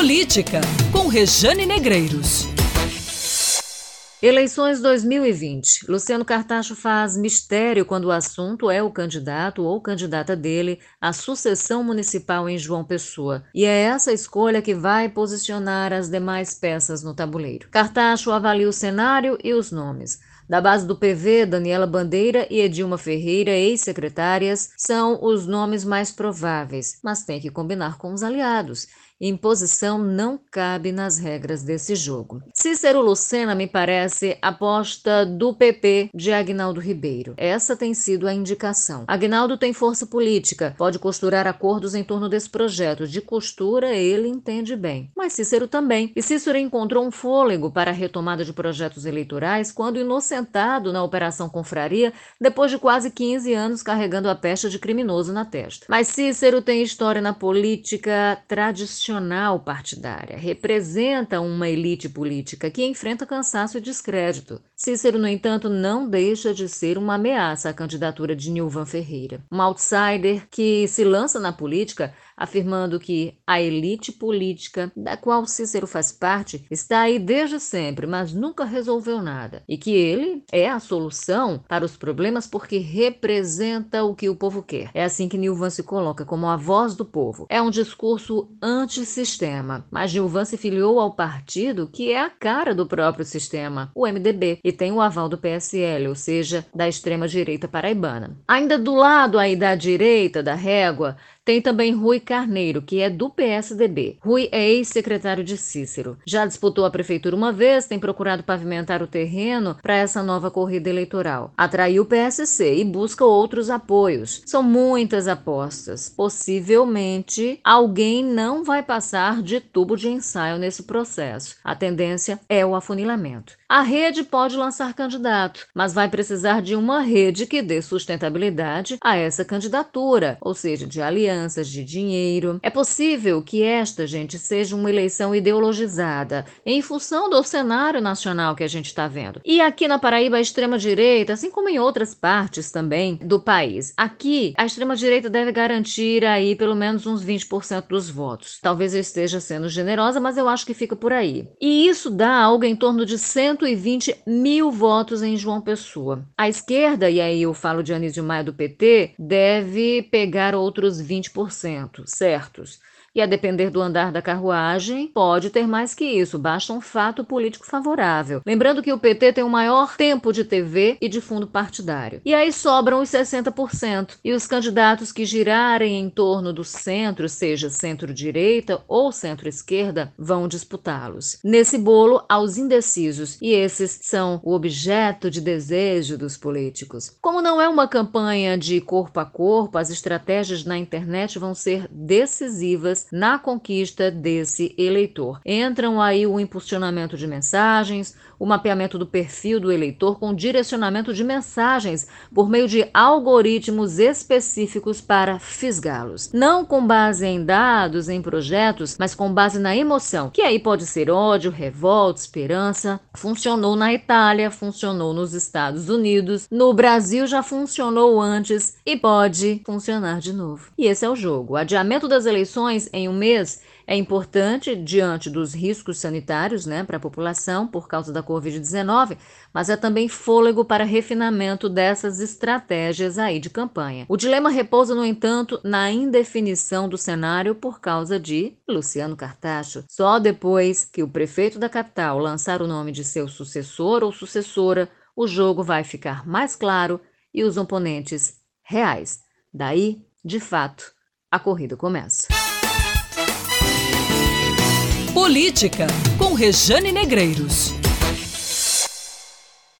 Política, com Rejane Negreiros. Eleições 2020. Luciano Cartacho faz mistério quando o assunto é o candidato ou candidata dele à sucessão municipal em João Pessoa. E é essa escolha que vai posicionar as demais peças no tabuleiro. Cartacho avalia o cenário e os nomes. Da base do PV, Daniela Bandeira e Edilma Ferreira, ex-secretárias, são os nomes mais prováveis, mas tem que combinar com os aliados. Imposição não cabe nas regras desse jogo. Cícero Lucena me parece aposta do PP de Agnaldo Ribeiro. Essa tem sido a indicação. Agnaldo tem força política, pode costurar acordos em torno desse projeto. De costura, ele entende bem. Mas Cícero também. E Cícero encontrou um fôlego para a retomada de projetos eleitorais quando inocentado na Operação Confraria, depois de quase 15 anos carregando a peste de criminoso na testa. Mas Cícero tem história na política tradicional partidária, representa uma elite política que enfrenta cansaço e descrédito. Cícero, no entanto, não deixa de ser uma ameaça à candidatura de Nilvan Ferreira, um outsider que se lança na política afirmando que a elite política da qual Cícero faz parte está aí desde sempre, mas nunca resolveu nada, e que ele é a solução para os problemas porque representa o que o povo quer. É assim que Nilvan se coloca como a voz do povo. É um discurso antissistema, mas Nilvan se filiou ao partido que é a cara do próprio sistema, o MDB, e tem o aval do PSL, ou seja, da extrema direita paraibana. Ainda do lado aí da direita da régua, tem também Rui Carneiro, que é do PSDB. Rui é ex-secretário de Cícero. Já disputou a prefeitura uma vez, tem procurado pavimentar o terreno para essa nova corrida eleitoral. Atraiu o PSC e busca outros apoios. São muitas apostas. Possivelmente alguém não vai passar de tubo de ensaio nesse processo. A tendência é o afunilamento. A rede pode lançar candidato, mas vai precisar de uma rede que dê sustentabilidade a essa candidatura, ou seja, de alianças, de dinheiro. É possível que esta, gente, seja uma eleição ideologizada, em função do cenário nacional que a gente está vendo. E aqui na Paraíba, a extrema-direita, assim como em outras partes também do país, aqui a extrema-direita deve garantir aí pelo menos uns 20% dos votos. Talvez eu esteja sendo generosa, mas eu acho que fica por aí. E isso dá algo em torno de 100 120 mil votos em João Pessoa. A esquerda, e aí eu falo de Anísio Maia do PT, deve pegar outros 20%, certos e, a depender do andar da carruagem, pode ter mais que isso, basta um fato político favorável. Lembrando que o PT tem o maior tempo de TV e de fundo partidário. E aí sobram os 60%. E os candidatos que girarem em torno do centro, seja centro-direita ou centro-esquerda, vão disputá-los. Nesse bolo, há os indecisos, e esses são o objeto de desejo dos políticos. Como não é uma campanha de corpo a corpo, as estratégias na internet vão ser decisivas na conquista desse eleitor. Entram aí o impulsionamento de mensagens, o mapeamento do perfil do eleitor com direcionamento de mensagens por meio de algoritmos específicos para fisgá-los. Não com base em dados, em projetos, mas com base na emoção, que aí pode ser ódio, revolta, esperança. Funcionou na Itália, funcionou nos Estados Unidos, no Brasil já funcionou antes e pode funcionar de novo. E esse é o jogo. O adiamento das eleições em um mês é importante diante dos riscos sanitários né, para a população por causa da Covid-19, mas é também fôlego para refinamento dessas estratégias aí de campanha. O dilema repousa, no entanto, na indefinição do cenário por causa de Luciano Cartacho. Só depois que o prefeito da capital lançar o nome de seu sucessor ou sucessora, o jogo vai ficar mais claro e os oponentes reais. Daí, de fato, a corrida começa. Política, com Rejane Negreiros.